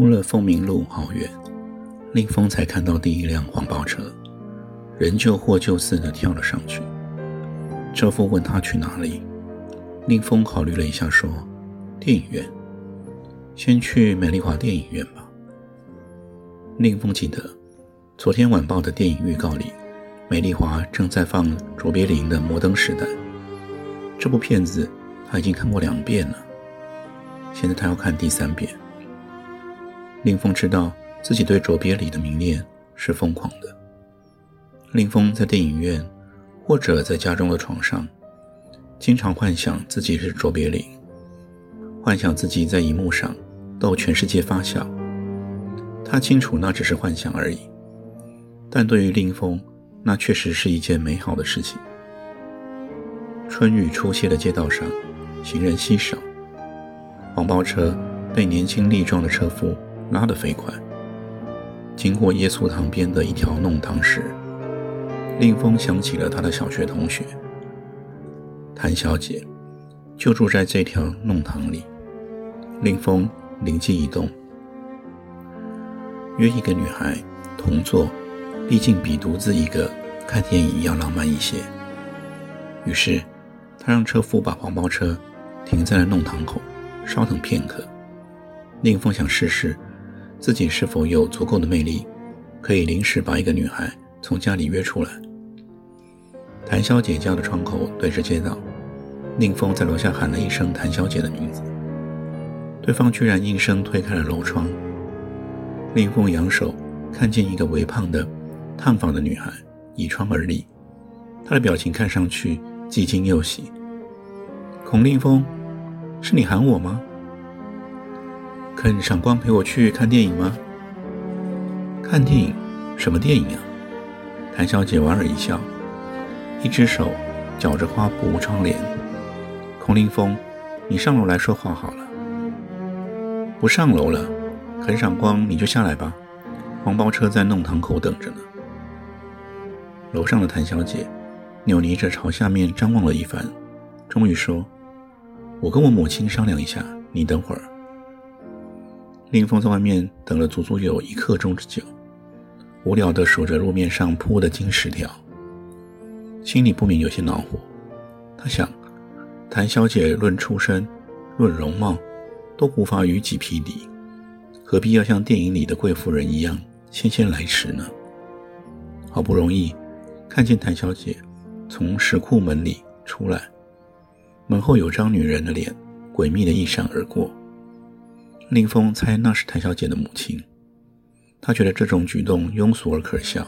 出了凤鸣路好远，令风才看到第一辆黄包车，人就获救似的跳了上去。车夫问他去哪里，令风考虑了一下说：“电影院，先去美丽华电影院吧。”令风记得，昨天晚报的电影预告里，美丽华正在放卓别林的《摩登时代》。这部片子他已经看过两遍了，现在他要看第三遍。令风知道自己对卓别林的迷恋是疯狂的。令风在电影院，或者在家中的床上，经常幻想自己是卓别林，幻想自己在荧幕上逗全世界发笑。他清楚那只是幻想而已，但对于令风，那确实是一件美好的事情。春雨初歇的街道上，行人稀少，黄包车被年轻力壮的车夫。拉得飞快。经过耶稣堂边的一条弄堂时，令风想起了他的小学同学谭小姐，就住在这条弄堂里。令风灵机一动，约一个女孩同坐，毕竟比独自一个看电影要浪漫一些。于是，他让车夫把黄包车停在了弄堂口，稍等片刻。令风想试试。自己是否有足够的魅力，可以临时把一个女孩从家里约出来？谭小姐家的窗口对着街道，宁风在楼下喊了一声谭小姐的名字，对方居然应声推开了楼窗。宁风扬手看见一个微胖的、探访的女孩倚窗而立，她的表情看上去既惊又喜。孔令风，是你喊我吗？肯赏光陪我去看电影吗？看电影？什么电影啊？谭小姐莞尔一笑，一只手绞着花布窗帘。孔令峰，你上楼来说话好了。不上楼了，肯赏光你就下来吧。黄包车在弄堂口等着呢。楼上的谭小姐扭捏着朝下面张望了一番，终于说：“我跟我母亲商量一下，你等会儿。”令风在外面等了足足有一刻钟之久，无聊地数着路面上铺的金石条，心里不免有些恼火。他想，谭小姐论出身、论容貌，都无法与己匹敌，何必要像电影里的贵妇人一样姗姗来迟呢？好不容易看见谭小姐从石库门里出来，门后有张女人的脸，诡秘地一闪而过。林峰猜那是谭小姐的母亲，他觉得这种举动庸俗而可笑。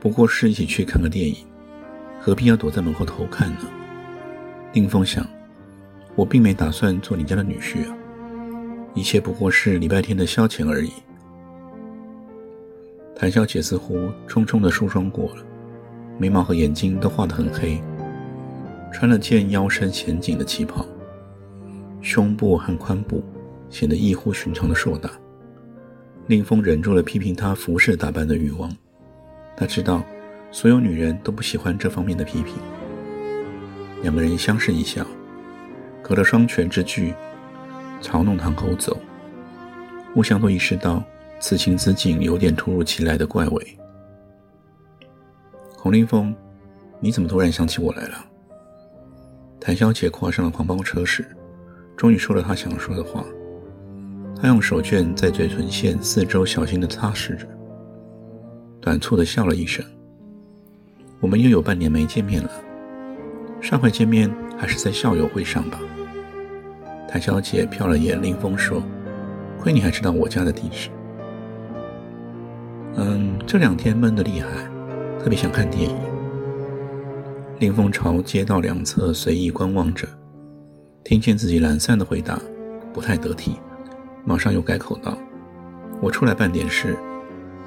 不过是一起去看个电影，何必要躲在门后偷看呢？林峰想，我并没打算做你家的女婿啊，一切不过是礼拜天的消遣而已。谭小姐似乎匆匆的梳妆过了，眉毛和眼睛都画得很黑，穿了件腰身显紧的旗袍，胸部和髋部。显得异乎寻常的硕大，令风忍住了批评她服饰打扮的欲望。他知道，所有女人都不喜欢这方面的批评。两个人相视一笑，隔着双拳之距，朝弄堂口走，互相都意识到此情此景有点突如其来的怪味。孔令风，你怎么突然想起我来了？谭小姐跨上了黄包车时，终于说了她想说的话。他用手绢在嘴唇线四周小心地擦拭着，短促地笑了一声。我们又有半年没见面了，上回见面还是在校友会上吧？谭小姐瞟了眼林峰说：“亏你还知道我家的地址。”嗯，这两天闷得厉害，特别想看电影。林峰朝街道两侧随意观望着，听见自己懒散的回答，不太得体，马上又改口道：“我出来办点事，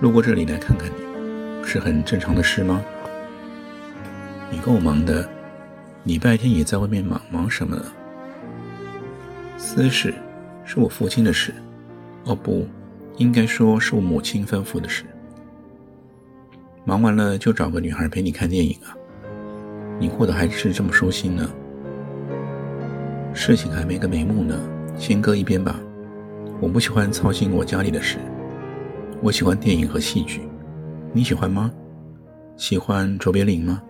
路过这里来看看你，是很正常的事吗？你够忙的，礼拜天也在外面忙，忙什么？私事，是我父亲的事。哦，不，应该说是我母亲吩咐的事。忙完了就找个女孩陪你看电影啊。”你过得还是这么舒心呢？事情还没个眉目呢，先搁一边吧。我不喜欢操心我家里的事，我喜欢电影和戏剧。你喜欢吗？喜欢卓别林吗？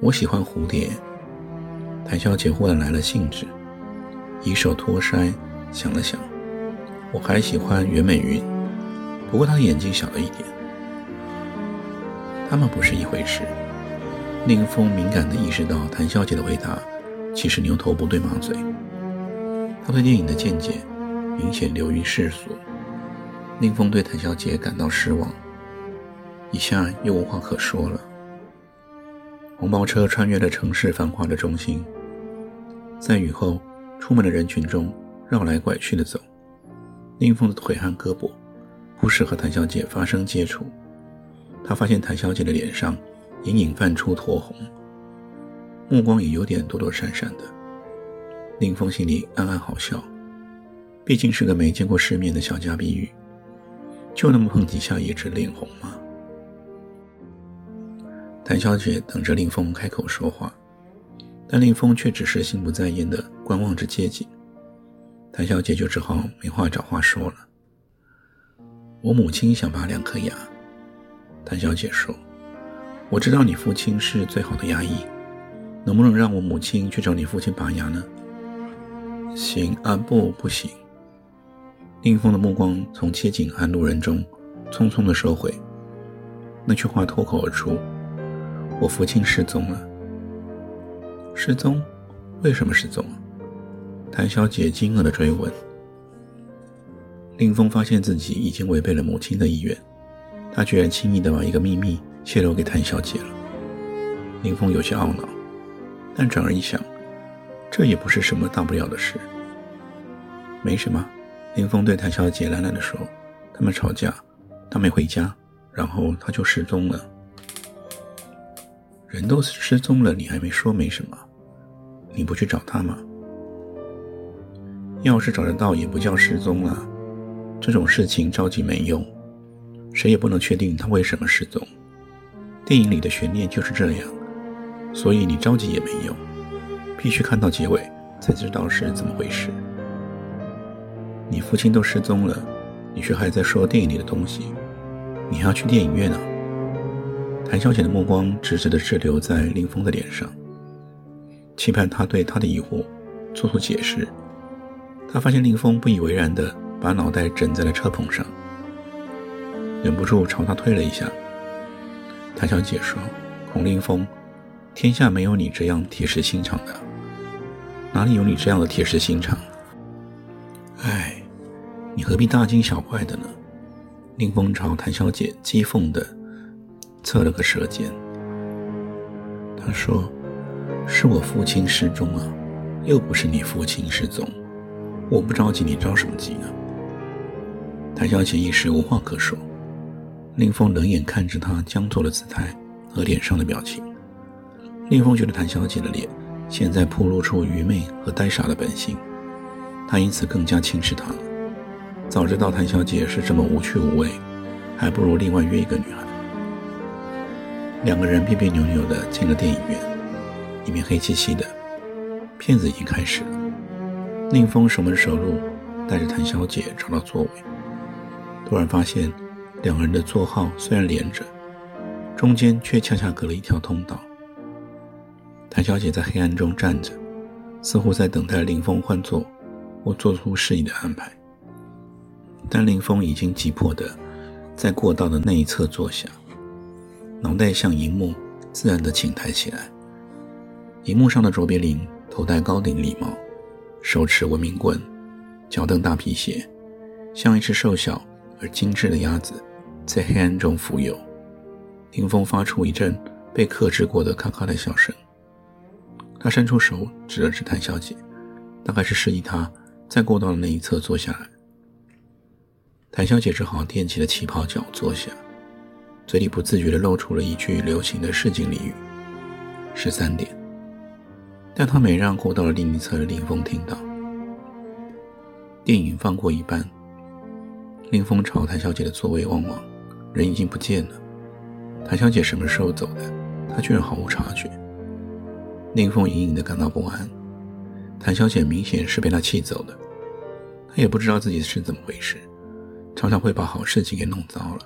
我喜欢蝴蝶。谭小姐忽然来了兴致，以手托腮，想了想，我还喜欢袁美云，不过她的眼睛小了一点。他们不是一回事。宁风敏感地意识到谭小姐的回答其实牛头不对马嘴。他对电影的见解明显流于世俗。宁峰对谭小姐感到失望，一下又无话可说了。黄包车穿越了城市繁华的中心，在雨后出门的人群中绕来拐去的走。宁峰的腿和胳膊不时和谭小姐发生接触。他发现谭小姐的脸上隐隐泛出酡红，目光也有点躲躲闪闪的。林峰心里暗暗好笑，毕竟是个没见过世面的小家碧玉，就那么碰几下也直脸红吗？谭小姐等着林峰开口说话，但林峰却只是心不在焉地观望着街景。谭小姐就只好没话找话说了：“我母亲想拔两颗牙。”谭小姐说：“我知道你父亲是最好的牙医，能不能让我母亲去找你父亲拔牙呢？”“行啊，不，不行。”宁峰的目光从街景和路人中匆匆地收回，那句话脱口而出：“我父亲失踪了。”“失踪？为什么失踪？”谭小姐惊愕地追问。宁峰发现自己已经违背了母亲的意愿。他居然轻易地把一个秘密泄露给谭小姐了。林峰有些懊恼，但转而一想，这也不是什么大不了的事。没什么，林峰对谭小姐懒懒地说：“他们吵架，他没回家，然后他就失踪了。人都失踪了，你还没说没什么？你不去找他吗？要是找得到，也不叫失踪了。这种事情着急没用。”谁也不能确定他为什么失踪。电影里的悬念就是这样，所以你着急也没用，必须看到结尾才知道是怎么回事。你父亲都失踪了，你却还在说电影里的东西，你还要去电影院呢？谭小姐的目光直直地滞留在林峰的脸上，期盼他对她的疑惑做出解释。他发现林峰不以为然地把脑袋枕在了车棚上。忍不住朝他推了一下。谭小姐说：“孔令峰，天下没有你这样铁石心肠的，哪里有你这样的铁石心肠？哎，你何必大惊小怪的呢？”令峰朝谭小姐讥讽的侧了个舌尖。他说：“是我父亲失踪啊，又不是你父亲失踪，我不着急，你着什么急呢？”谭小姐一时无话可说。林峰冷眼看着她僵坐的姿态和脸上的表情，林峰觉得谭小姐的脸现在暴露出愚昧和呆傻的本性，他因此更加轻视她了。早知道谭小姐是这么无趣无味，还不如另外约一个女孩。两个人别别扭扭地进了电影院，里面黑漆漆的，片子已经开始了。宁峰手门手路带着谭小姐找到座位，突然发现。两个人的座号虽然连着，中间却恰恰隔了一条通道。谭小姐在黑暗中站着，似乎在等待林峰换座或做出适宜的安排。但林峰已经急迫地在过道的那一侧坐下，脑袋向荧幕自然地倾抬起来。荧幕上的卓别林头戴高顶礼帽，手持文明棍，脚蹬大皮鞋，像一只瘦小而精致的鸭子。在黑暗中浮游，林峰发出一阵被克制过的咔咔的笑声。他伸出手指了指谭小姐，大概是示意她在过道的那一侧坐下来。谭小姐只好踮起了旗袍脚坐下，嘴里不自觉地露出了一句流行的市井俚语：“十三点。”但她没让过道的另一侧的林峰听到。电影放过一半，林峰朝谭小姐的座位望望，人已经不见了。谭小姐什么时候走的？他居然毫无察觉。林峰隐隐的感到不安，谭小姐明显是被他气走的，他也不知道自己是怎么回事。常常会把好事情给弄糟了。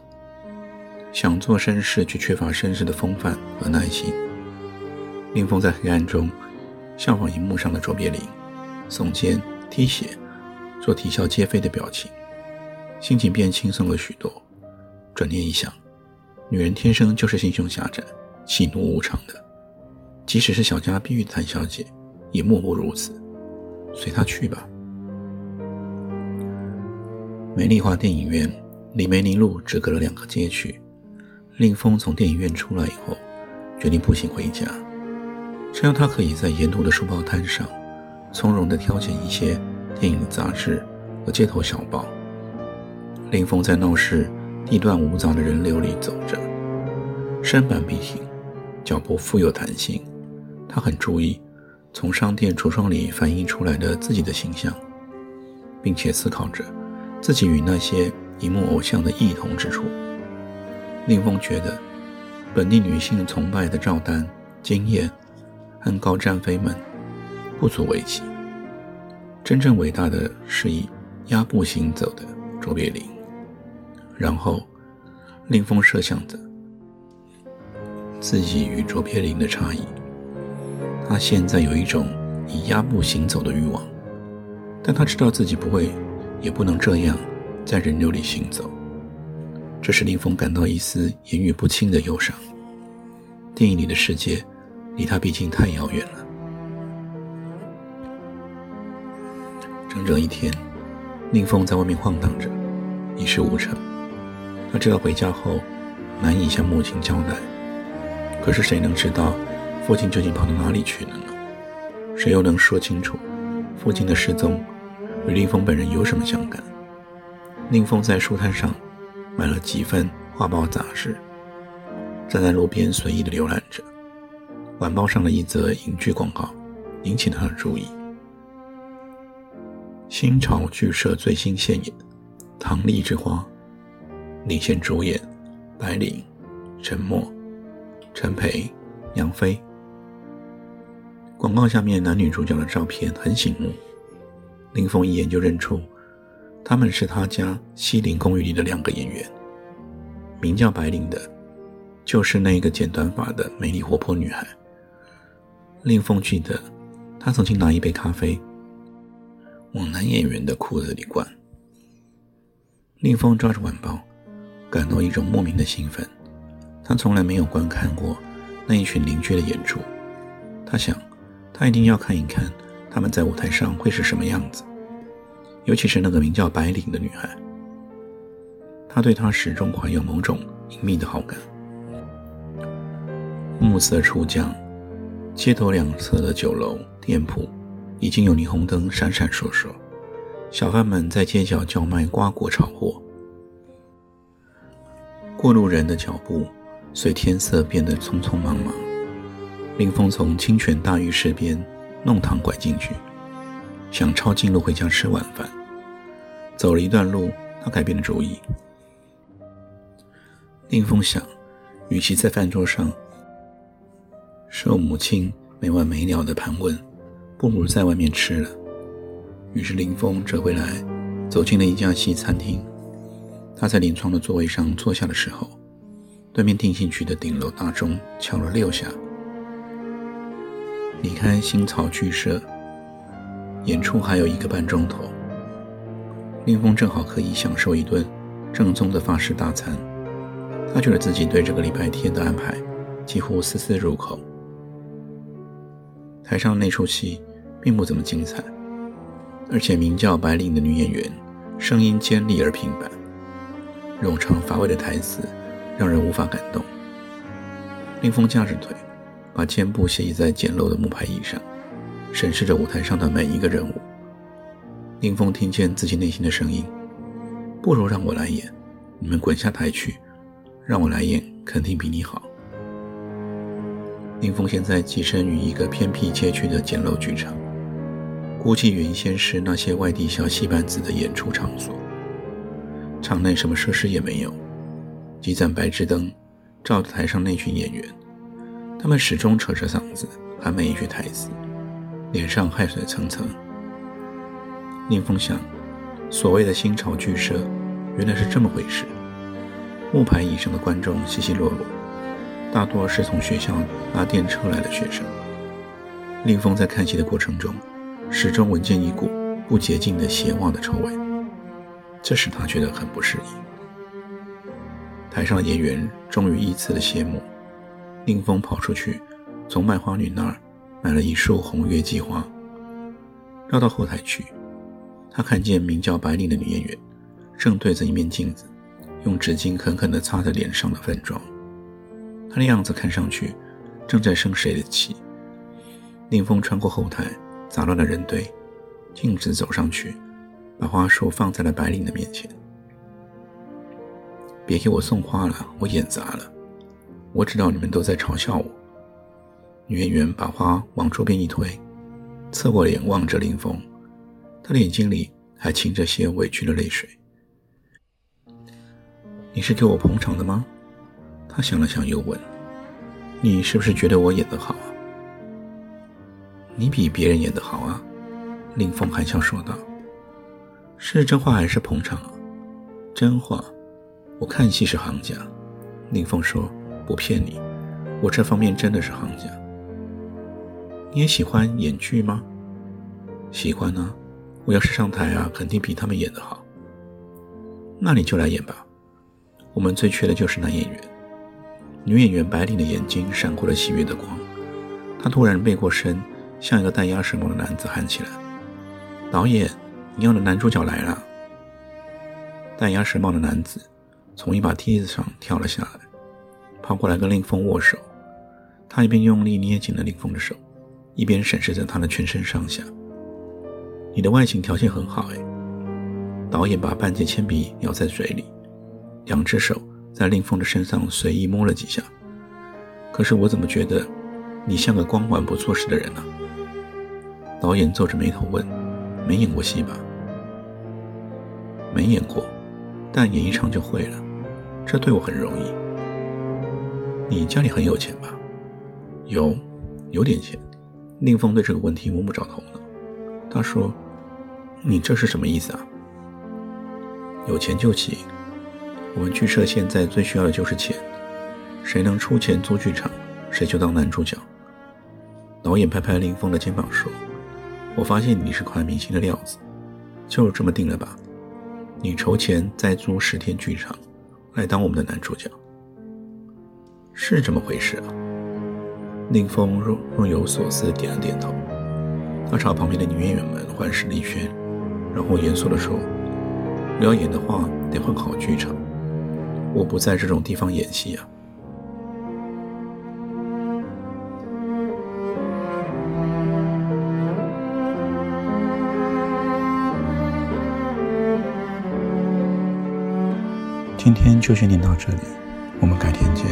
想做绅士，却缺乏绅士的风范和耐心。林峰在黑暗中效仿荧幕上的卓别林，耸肩、踢鞋，做啼笑皆非的表情，心情变轻松了许多。转念一想，女人天生就是心胸狭窄、喜怒无常的，即使是小家碧玉的谭小姐，也莫不如此。随她去吧。美丽华电影院离梅林路只隔了两个街区。令峰从电影院出来以后，决定步行回家，这样他可以在沿途的书报摊上从容地挑选一些电影杂志和街头小报。令峰在闹市地段无杂的人流里走着，身板笔挺，脚步富有弹性。他很注意从商店橱窗里反映出来的自己的形象，并且思考着。自己与那些荧幕偶像的异同之处，令峰觉得本地女性崇拜的赵丹、金燕和高战妃们不足为奇。真正伟大的是以压步行走的卓别林。然后，令峰设想着自己与卓别林的差异。他现在有一种以压步行走的欲望，但他知道自己不会。也不能这样在人流里行走，这使林峰感到一丝言语不清的忧伤。电影里的世界离他毕竟太遥远了。整整一天，宁峰在外面晃荡着，一事无成。他知道回家后难以向母亲交代，可是谁能知道父亲究竟跑到哪里去了呢？谁又能说清楚父亲的失踪？与林峰本人有什么相干？林峰在书摊上买了几份画报杂志，站在路边随意的浏览着。晚报上的一则影剧广告引起了他的注意。新潮剧社最新现演《唐丽之花》，领衔主演白领、陈默、陈培、杨飞。广告下面男女主角的照片很醒目。林峰一眼就认出，他们是他家西林公寓里的两个演员。名叫白灵的，就是那个剪短发的美丽活泼女孩。林峰记得，他曾经拿一杯咖啡往男演员的裤子里灌。林峰抓着晚报，感到一种莫名的兴奋。他从来没有观看过那一群邻居的演出，他想，他一定要看一看。他们在舞台上会是什么样子？尤其是那个名叫白领的女孩，他对她始终怀有某种隐秘的好感。暮色初降，街头两侧的酒楼、店铺已经有霓虹灯闪闪烁烁，小贩们在街角叫卖瓜果炒货。过路人的脚步随天色变得匆匆忙忙。林峰从清泉大浴室边。弄堂拐进去，想抄近路回家吃晚饭。走了一段路，他改变了主意。林峰想，与其在饭桌上受母亲没完没了的盘问，不如在外面吃了。于是林峰折回来，走进了一家西餐厅。他在临窗的座位上坐下的时候，对面定兴区的顶楼大钟敲了六下。离开新草剧社，演出还有一个半钟头。林峰正好可以享受一顿正宗的法式大餐。他觉得自己对这个礼拜天的安排几乎丝丝入口。台上那出戏并不怎么精彩，而且名叫白领的女演员声音尖利而平板，冗长乏味的台词让人无法感动。林峰架着腿。把肩部斜倚在简陋的木牌椅上，审视着舞台上的每一个人物。林峰听见自己内心的声音：“不如让我来演，你们滚下台去，让我来演，肯定比你好。”林峰现在寄身于一个偏僻街区的简陋剧场，估计原先是那些外地小戏班子的演出场所。场内什么设施也没有，几盏白炽灯照着台上那群演员，他们始终扯着嗓子喊每一句台词，脸上汗水层层。林峰想，所谓的新潮剧社，原来是这么回事。木牌椅上的观众稀稀落落。大多是从学校搭电车来的学生。令峰在看戏的过程中，始终闻见一股不洁净的鞋袜的臭味，这使他觉得很不适应。台上的演员终于依次的谢幕，令峰跑出去，从卖花女那儿买了一束红月季花，绕到后台去。他看见名叫白领的女演员，正对着一面镜子，用纸巾狠狠地擦着脸上的粉妆。他的样子看上去正在生谁的气。宁风穿过后台，杂乱的人堆，径直走上去，把花束放在了白领的面前。别给我送花了，我眼杂了。我知道你们都在嘲笑我。女演员把花往桌边一推，侧过脸望着林峰，她的眼睛里还噙着些委屈的泪水。你是给我捧场的吗？他想了想，又问：“你是不是觉得我演得好啊？”“你比别人演得好啊。”林峰含笑说道。“是真话还是捧场？”“真话。”“我看戏是行家。”林峰说。“不骗你，我这方面真的是行家。”“你也喜欢演剧吗？”“喜欢啊。我要是上台啊，肯定比他们演得好。”“那你就来演吧。我们最缺的就是男演员。”女演员白领的眼睛闪过了喜悦的光，她突然背过身，像一个戴鸭舌帽的男子喊起来：“导演，你要的男主角来了！”戴鸭舌帽的男子从一把梯子上跳了下来，跑过来跟令峰握手。他一边用力捏紧了令峰的手，一边审视着他的全身上下。“你的外形条件很好，哎。”导演把半截铅笔咬在嘴里，两只手。在令峰的身上随意摸了几下，可是我怎么觉得你像个光环不做事的人呢？导演皱着眉头问：“没演过戏吧？”“没演过，但演一场就会了，这对我很容易。”“你家里很有钱吧？”“有，有点钱。”令峰对这个问题摸不着头脑。他说：“你这是什么意思啊？”“有钱就行。”我们剧社现在最需要的就是钱，谁能出钱租剧场，谁就当男主角。导演拍拍林峰的肩膀说：“我发现你是块明星的料子，就这么定了吧？你筹钱再租十天剧场，来当我们的男主角。是这么回事啊？”林峰若若有所思点了点头，他朝旁边的女演员们环视了一圈，然后严肃地说：“要演的话，得换好剧场。”我不在这种地方演戏啊。今天就先念到这里，我们改天见。